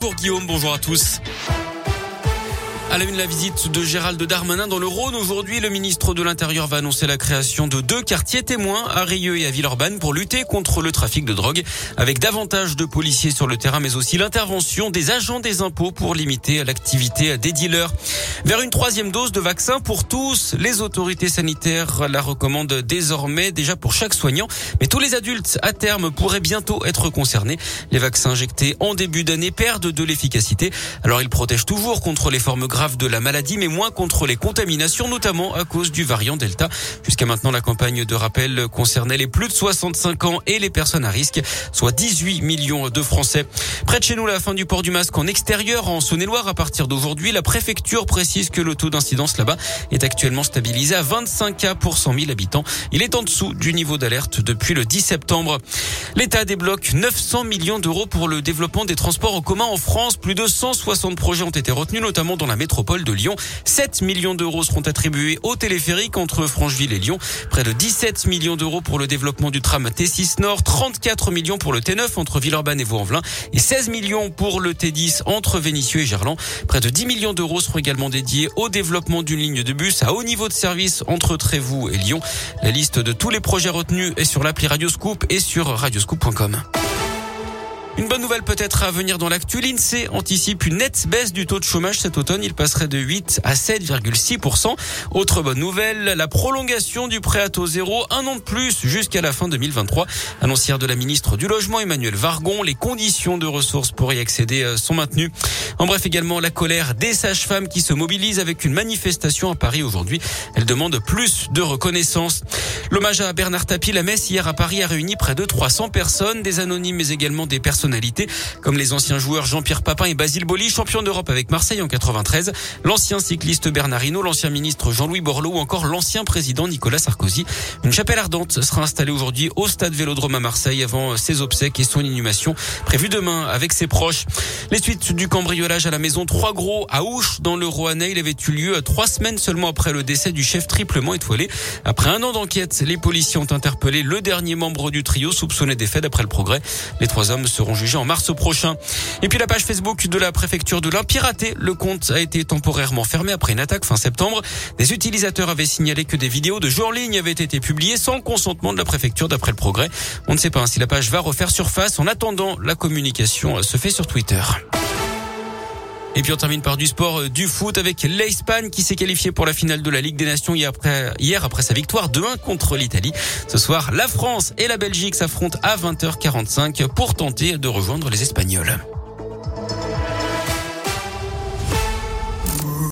Pour Guillaume, bonjour à tous. À la une, la visite de Gérald Darmanin dans le Rhône. Aujourd'hui, le ministre de l'Intérieur va annoncer la création de deux quartiers témoins à Rieux et à Villeurbanne pour lutter contre le trafic de drogue avec davantage de policiers sur le terrain, mais aussi l'intervention des agents des impôts pour limiter l'activité des dealers. Vers une troisième dose de vaccin pour tous, les autorités sanitaires la recommandent désormais déjà pour chaque soignant, mais tous les adultes à terme pourraient bientôt être concernés. Les vaccins injectés en début d'année perdent de l'efficacité. Alors ils protègent toujours contre les formes graves de la maladie, mais moins contre les contaminations, notamment à cause du variant Delta. Jusqu'à maintenant, la campagne de rappel concernait les plus de 65 ans et les personnes à risque, soit 18 millions de Français. Près de chez nous, la fin du port du masque en extérieur, en Saône-et-Loire, à partir d'aujourd'hui, la préfecture précise que le taux d'incidence là-bas est actuellement stabilisé à 25 cas pour 100 000 habitants. Il est en dessous du niveau d'alerte depuis le 10 septembre. L'État débloque 900 millions d'euros pour le développement des transports en commun en France. Plus de 160 projets ont été retenus, notamment dans la métropole métropole de Lyon. 7 millions d'euros seront attribués au téléphérique entre Francheville et Lyon. Près de 17 millions d'euros pour le développement du tram T6 Nord. 34 millions pour le T9 entre Villeurbanne et Vaux-en-Velin. Et 16 millions pour le T10 entre Vénissieux et Gerland. Près de 10 millions d'euros seront également dédiés au développement d'une ligne de bus à haut niveau de service entre Trévoux et Lyon. La liste de tous les projets retenus est sur l'appli Radioscoop et sur radioscoop.com. Une bonne nouvelle peut-être à venir dans l'actu. L'INSEE anticipe une nette baisse du taux de chômage cet automne. Il passerait de 8 à 7,6%. Autre bonne nouvelle, la prolongation du prêt à taux zéro, un an de plus jusqu'à la fin 2023. Annoncière de la ministre du Logement, Emmanuel Vargon, les conditions de ressources pour y accéder euh, sont maintenues. En bref, également la colère des sages-femmes qui se mobilisent avec une manifestation à Paris aujourd'hui. Elles demandent plus de reconnaissance. L'hommage à Bernard Tapie, la messe hier à Paris a réuni près de 300 personnes, des anonymes mais également des comme les anciens joueurs Jean-Pierre Papin et Basile Boli, champion d'Europe avec Marseille en 93, l'ancien cycliste Bernard Hinault, l'ancien ministre Jean-Louis Borloo ou encore l'ancien président Nicolas Sarkozy. Une chapelle ardente sera installée aujourd'hui au stade Vélodrome à Marseille avant ses obsèques et son inhumation prévue demain avec ses proches. Les suites du cambriolage à la maison Trois Gros à Ouche dans le Roannais, il avait eu lieu trois semaines seulement après le décès du chef triplement étoilé. Après un an d'enquête, les policiers ont interpellé le dernier membre du trio soupçonné des faits d'après le progrès. Les trois hommes seront en mars prochain. Et puis la page Facebook de la préfecture de l'Ain piraté. Le compte a été temporairement fermé après une attaque fin septembre. Des utilisateurs avaient signalé que des vidéos de jeux en ligne avaient été publiées sans consentement de la préfecture d'après le progrès. On ne sait pas si la page va refaire surface. En attendant, la communication se fait sur Twitter. Et puis on termine par du sport, euh, du foot avec l'Espagne qui s'est qualifiée pour la finale de la Ligue des Nations hier après, sa victoire 2-1 contre l'Italie. Ce soir, la France et la Belgique s'affrontent à 20h45 pour tenter de rejoindre les Espagnols.